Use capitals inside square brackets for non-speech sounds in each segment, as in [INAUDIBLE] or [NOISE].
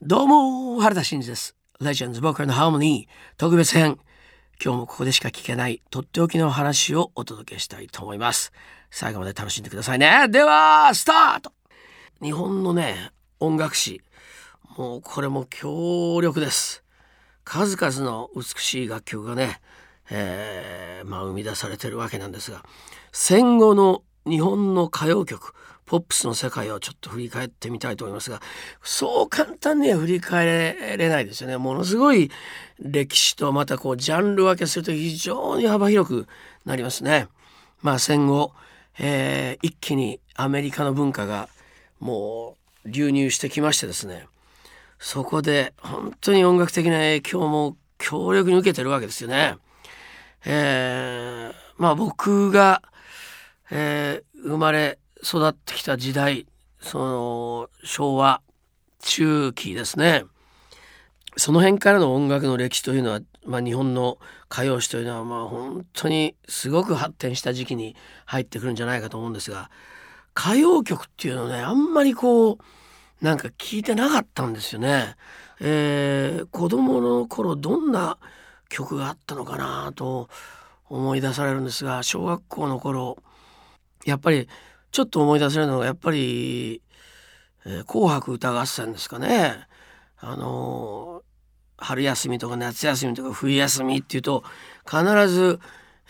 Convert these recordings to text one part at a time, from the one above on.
どうも原田真二です。レジェンズ僕らのハーモニー特別編。今日もここでしか聞けないとっておきの話をお届けしたいと思います。最後まで楽しんでくださいね。ではスタート。日本のね音楽史。もうこれも強力です。数々の美しい楽曲がね、えー、まあ生み出されてるわけなんですが戦後の日本の歌謡曲。ポップスの世界をちょっと振り返ってみたいと思いますがそう簡単には振り返れないですよねものすごい歴史とまたこうジャンル分けすると非常に幅広くなりますね。まあ戦後、えー、一気にアメリカの文化がもう流入してきましてですねそこで本当に音楽的な影響も強力に受けてるわけですよね。えー、まあ僕が、えー、生まれ育ってきた時代その昭和中期ですねその辺からの音楽の歴史というのは、まあ、日本の歌謡史というのはまあ本当にすごく発展した時期に入ってくるんじゃないかと思うんですが歌謡曲っていうのねあんまりこうなんか聞いてなかったんですよね。えー、子供の頃どんな曲があったのかなと思い出されるんですが小学校の頃やっぱりちょっと思い出せるのがやっぱり「えー、紅白歌合戦」ですかね。あのー、春休みとか夏休みとか冬休みっていうと必ず、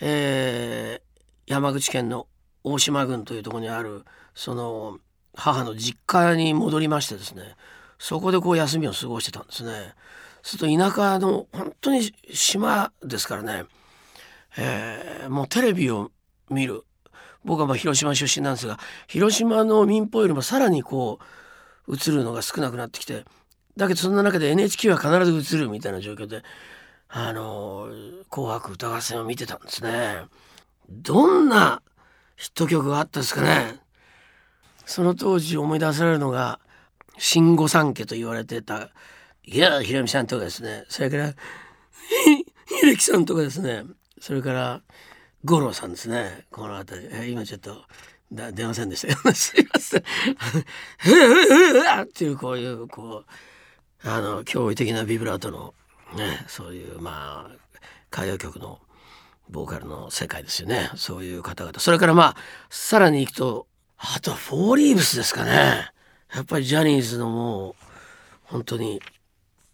えー、山口県の大島郡というところにあるその母の実家に戻りましてですねそこでこう休みを過ごしてたんですね。すると田舎の本当に島ですからね、えー、もうテレビを見る僕はまあ広島出身なんですが広島の民放よりもさらにこう映るのが少なくなってきてだけどそんな中で NHK は必ず映るみたいな状況で「あの紅白歌合戦」を見てたんですね。どんなヒット曲があったですかね。その当時思い出されるのが新御三家と言われてたいやひろみさんとかですね。それから秀樹さんとかですね。それから五郎さんですね。この辺り。今ちょっとだ出ませんでしたよ。[LAUGHS] すいません。っていうこういうこうあの驚異的なビブラートのねそういうまあ歌謡曲のボーカルの世界ですよねそういう方々それからまあさらにいくとあとフォーリーブスですかねやっぱりジャニーズのもう本当に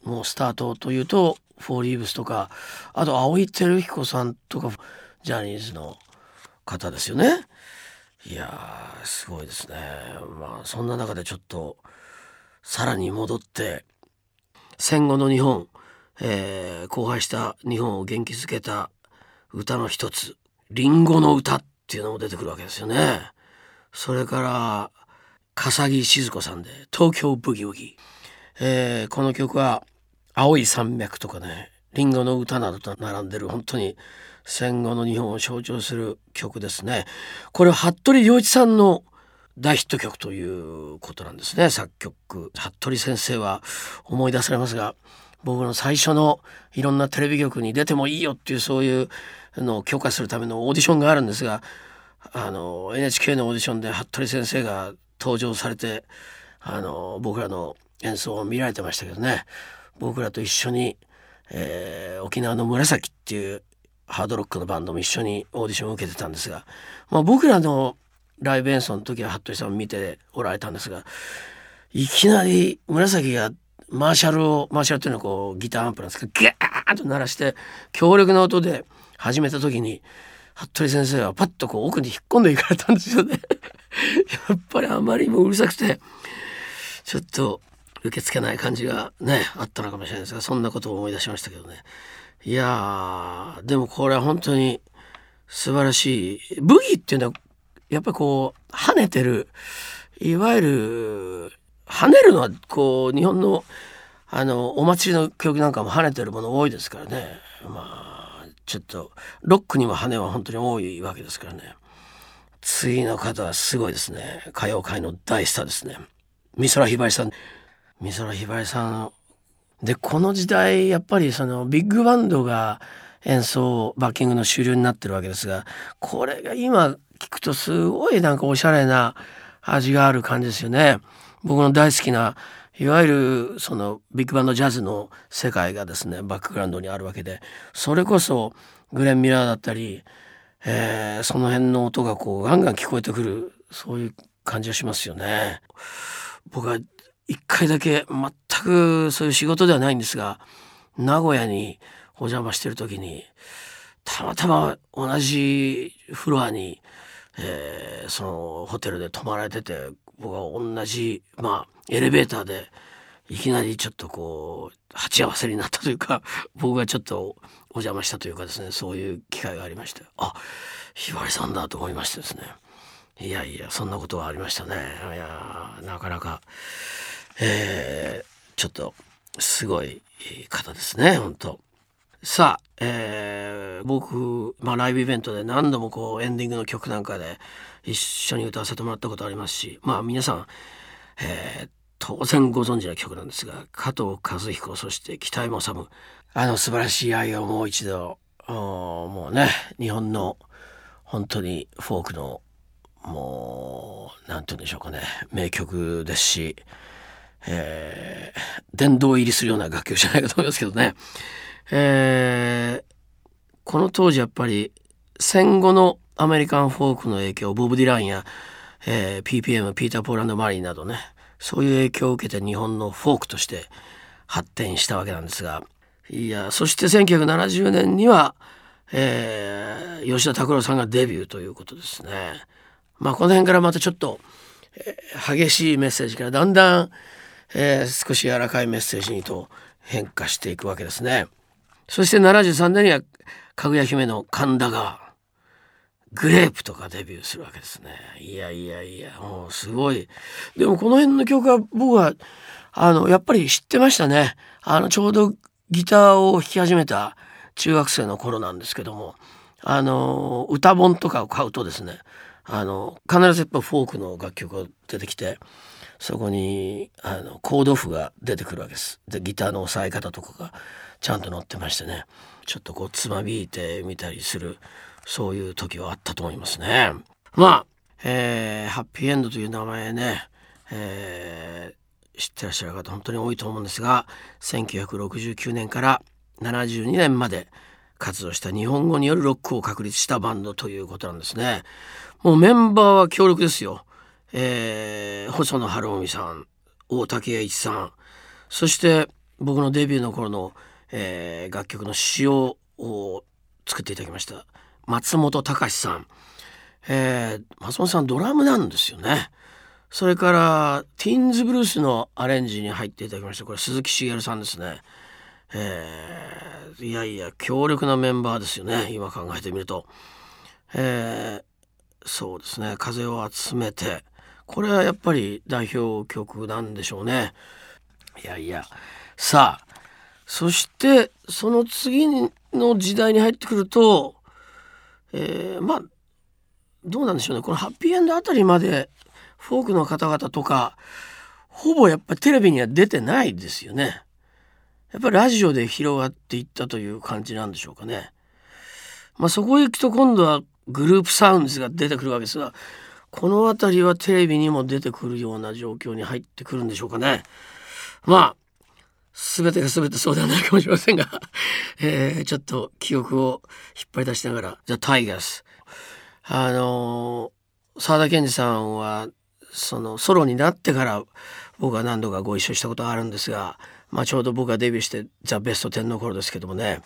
もうスタートというとフォーリーブスとかあと青井輝彦さんとかジャニーズの方ですよね。いやすごいですね。まあそんな中でちょっとさらに戻って戦後の日本、えー、荒廃した日本を元気づけた歌の一つ「リンゴの歌」っていうのも出てくるわけですよね。それから笠木静子さんで「東京ブギウギ」えー、この曲は「青い山脈」とかね「リンゴの歌」などと並んでる本当に戦後の日本を象徴する曲ですね。これは服部良一さんの大ヒット曲ということなんですね作曲服部先生は思い出されますが僕の最初のいろんなテレビ局に出てもいいよっていうそういうのを許可するためのオーディションがあるんですがあの NHK のオーディションで服部先生が登場されてあの僕らの演奏を見られてましたけどね僕らと一緒に、えー、沖縄の紫っていうハードロックのバンドも一緒にオーディションを受けてたんですが、まあ、僕らのライブ演奏の時は服部さんを見ておられたんですがいきなり紫がマーシャルをマーシャルというのはこうギターアンプなんですけどギャーッと鳴らして強力な音で始めた時に服部先生はパッとこう奥に引っ込んでいかれたんですよね。[LAUGHS] やっぱりあまりにもうるさくてちょっと受け付けない感じがねあったのかもしれないですがそんなことを思い出しましたけどね。いやでもこれは本当に素晴らしいブギっていうのはやっぱりこう跳ねてるいわゆる跳ねるのはこう日本のあのお祭りの曲なんかも跳ねてるもの多いですからね。まあちょっとロックにも跳ねは本当に多いわけですからね。次の方はすごいですね。歌謡界の大スターですね。美空ひばりさん。美空ひばりさんでこの時代やっぱりそのビッグバンドが演奏バッキングの主流になってるわけですがこれが今聞くとすごいなんかおしゃれな味がある感じですよね。僕の大好きないわゆるそのビッグバンドジャズの世界がですねバックグラウンドにあるわけでそれこそグレン・ミラーだったり、えー、その辺の音がこうガンガン聞こえてくるそういう感じがしますよね。僕は一回だけ全くそういう仕事ではないんですが名古屋にお邪魔してる時にたまたま同じフロアに、えー、そのホテルで泊まられてて僕は同じまあエレベーターでいきなりちょっとこう鉢合わせになったというか [LAUGHS] 僕がちょっとお邪魔したというかですねそういう機会がありましてあひばりさんだと思いましてですね。いやいやそんなことがありましたね。いやなかなか、えー、ちょっとすごい方ですね本当。さあ、えー、僕、まあ、ライブイベントで何度もこうエンディングの曲なんかで一緒に歌わせてもらったことありますしまあ皆さん、えー、当然ご存知な曲なんですが加藤和彦そして北山治。あの素晴らしい愛をもう一度もうね日本の本当にフォークのもう何て言うんでしょうかね名曲ですし、えー、殿堂入りするような楽曲じゃないかと思いますけどね。えー、この当時やっぱり戦後のアメリカンフォークの影響ボブ・ディランや、えー、PPM ピーター・ポーランド・マリーなどねそういう影響を受けて日本のフォークとして発展したわけなんですがいやそして1970年には、えー、吉田拓郎さんがデビューということですね。まあこの辺からまたちょっと、えー、激しいメッセージからだんだん、えー、少し柔らかいメッセージにと変化していくわけですね。そして73年にはかぐや姫の神田がグレープとかデビューするわけですね。いやいやいやもうすごい。でもこの辺の曲は僕はあのやっぱり知ってましたね。あのちょうどギターを弾き始めた中学生の頃なんですけどもあの歌本とかを買うとですねあの必ずやっぱフォークの楽曲が出てきてそこにあのコード譜が出てくるわけです。でギターの押さえ方とかがちゃんと載ってましてねちょっとこうつまびいてみたりするそういう時はあったと思いますね。まあ、えー、ハッピーエンドという名前ね、えー、知ってらっしゃる方本当に多いと思うんですが1969年から72年まで活動した日本語によるロックを確立したバンドということなんですね。もうメンバーは強力ですよ。えー、細野晴臣さん大竹栄一さんそして僕のデビューの頃のえー、楽曲の詩を作っていただきました松本隆さん、えー、松本さんドラムなんですよね。それからティーンズブルースのアレンジに入っていただきました。これ鈴木茂さんですね。えー、いやいや強力なメンバーですよね。今考えてみると、えー、そうですね。風を集めてこれはやっぱり代表曲なんでしょうねいやいやさあそしてその次の時代に入ってくると、えー、まあどうなんでしょうねこのハッピーエンドあたりまでフォークの方々とかほぼやっぱテレビには出てないですよね。やっぱりラジオで広がっていったという感じなんでしょうかね。まあそこへ行くと今度はグループサウンズが出てくるわけですがこの辺りはテレビにも出てくるような状況に入ってくるんでしょうかね。まあ全てが全てそうではないかもしれませんが [LAUGHS] えー、ちょっと記憶を引っ張り出しながら「ザ・タイガース」あの沢田研二さんはそのソロになってから僕は何度かご一緒したことがあるんですが、まあ、ちょうど僕がデビューして「ザ・ベスト10」の頃ですけどもね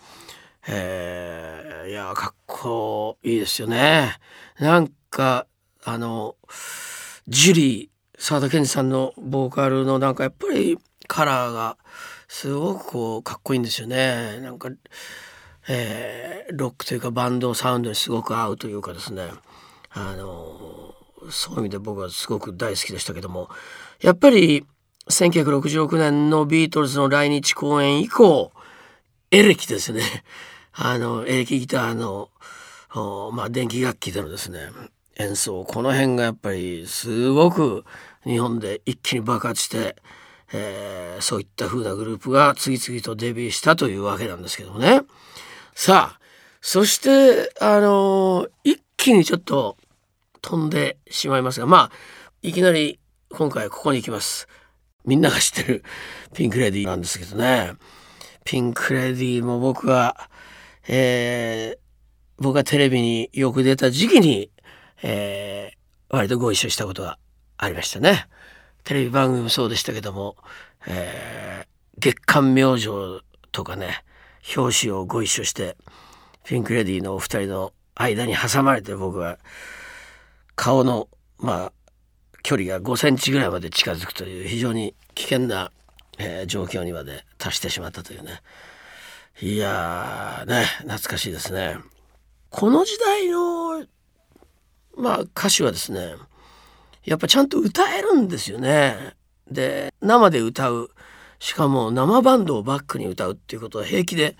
えー、いやかっこいいですよね。なんかあのジュリー沢田研二さんのボーカルのなんかやっぱりカラーがすごくこうかっこいいんですよね。なんか、えー、ロックというかバンドサウンドにすごく合うというかですね。あのそういう意味で僕はすごく大好きでしたけども。やっぱり1966年のビートルズの来日公演以降エレキですね。あのエレキギターのまあ電気楽器でのですね。演奏この辺がやっぱりすごく日本で一気に爆発してえー、そういった風なグループが次々とデビューしたというわけなんですけどもね。さあそしてあのー、一気にちょっと飛んでしまいますがまあいきなり今回ここに行きます。みんなが知ってるピンク・レディーなんですけどねピンク・レディーも僕は、えー、僕がテレビによく出た時期に、えー、割とご一緒したことがありましたね。テレビ番組もそうでしたけども、えー、月刊明星とかね表紙をご一緒してピンク・レディーのお二人の間に挟まれて僕は顔のまあ距離が5センチぐらいまで近づくという非常に危険な、えー、状況にまで達してしまったというねいやね懐かしいですね。この時代のまあ歌手はですねやっぱちゃんと歌えるんですよね。で生で歌う。しかも生バンドをバックに歌うっていうことは平気で、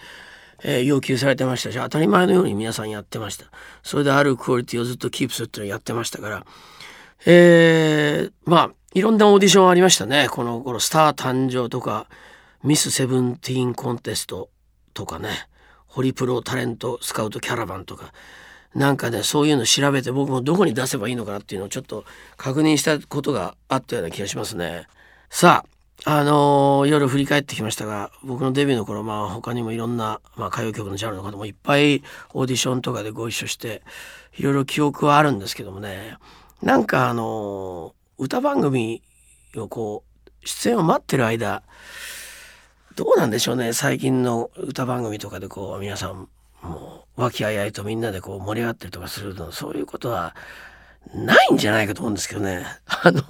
えー、要求されてましたし当たり前のように皆さんやってました。それであるクオリティをずっとキープするっていうのをやってましたから。えー、まあいろんなオーディションありましたね。この頃スター誕生とかミスセブンティーンコンテストとかね。ホリプロタレントスカウトキャラバンとか。なんかねそういうの調べて僕もどこに出せばいいのかなっていうのをちょっと確認したことがあったような気がしますね。さああのー、夜振り返ってきましたが僕のデビューの頃まあ他にもいろんな、まあ、歌謡曲のジャンルの方もいっぱいオーディションとかでご一緒していろいろ記憶はあるんですけどもねなんかあのー、歌番組をこう出演を待ってる間どうなんでしょうね最近の歌番組とかでこう皆さんもう和気あいあいとみんなでこう盛り上がったりとかするのそういうことはないんじゃないかと思うんですけどね。あの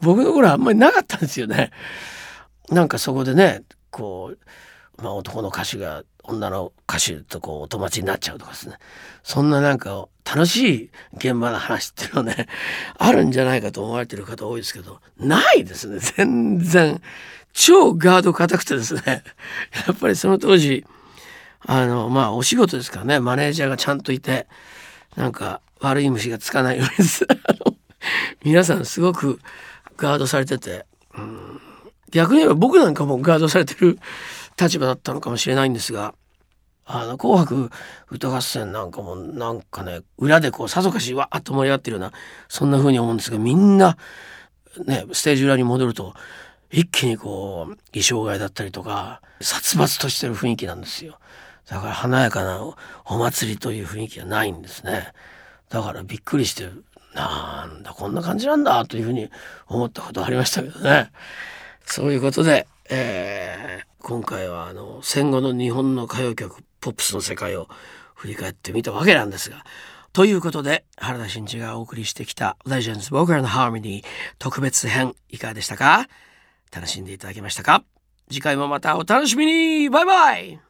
僕の頃はあんまりなかったんですよね。なんかそこでねこう、まあ、男の歌手が女の歌手とこうお友達になっちゃうとかですね。そんななんか楽しい現場の話っていうのはね [LAUGHS] あるんじゃないかと思われてる方多いですけどないですね。全然。超ガード硬くてですね。やっぱりその当時あのまあお仕事ですからね。マネージャーがちゃんといてなんか悪い虫がつかないように皆さんすごくガードされてて、うん、逆に言えば僕なんかもガードされてる立場だったのかもしれないんですが「あの紅白歌合戦」なんかもなんかね裏でこうさぞかしわっと盛り上がってるようなそんな風に思うんですがみんなねステージ裏に戻ると一気にこう衣装替えだったりとか殺伐としてる雰囲気なんですよ。だから華やかなお祭りという雰囲気がないんですね。だからびっくりしてなんだこんな感じなんだというふうに思ったことありましたけどね。そういうことで、えー、今回はあの戦後の日本の歌謡曲ポップスの世界を振り返ってみたわけなんですがということで原田真二がお送りしてきた「Legends Vocal and Harmony」特別編いかがでしたか？楽しんでいただけましたか？次回もまたお楽しみに！バイバイ！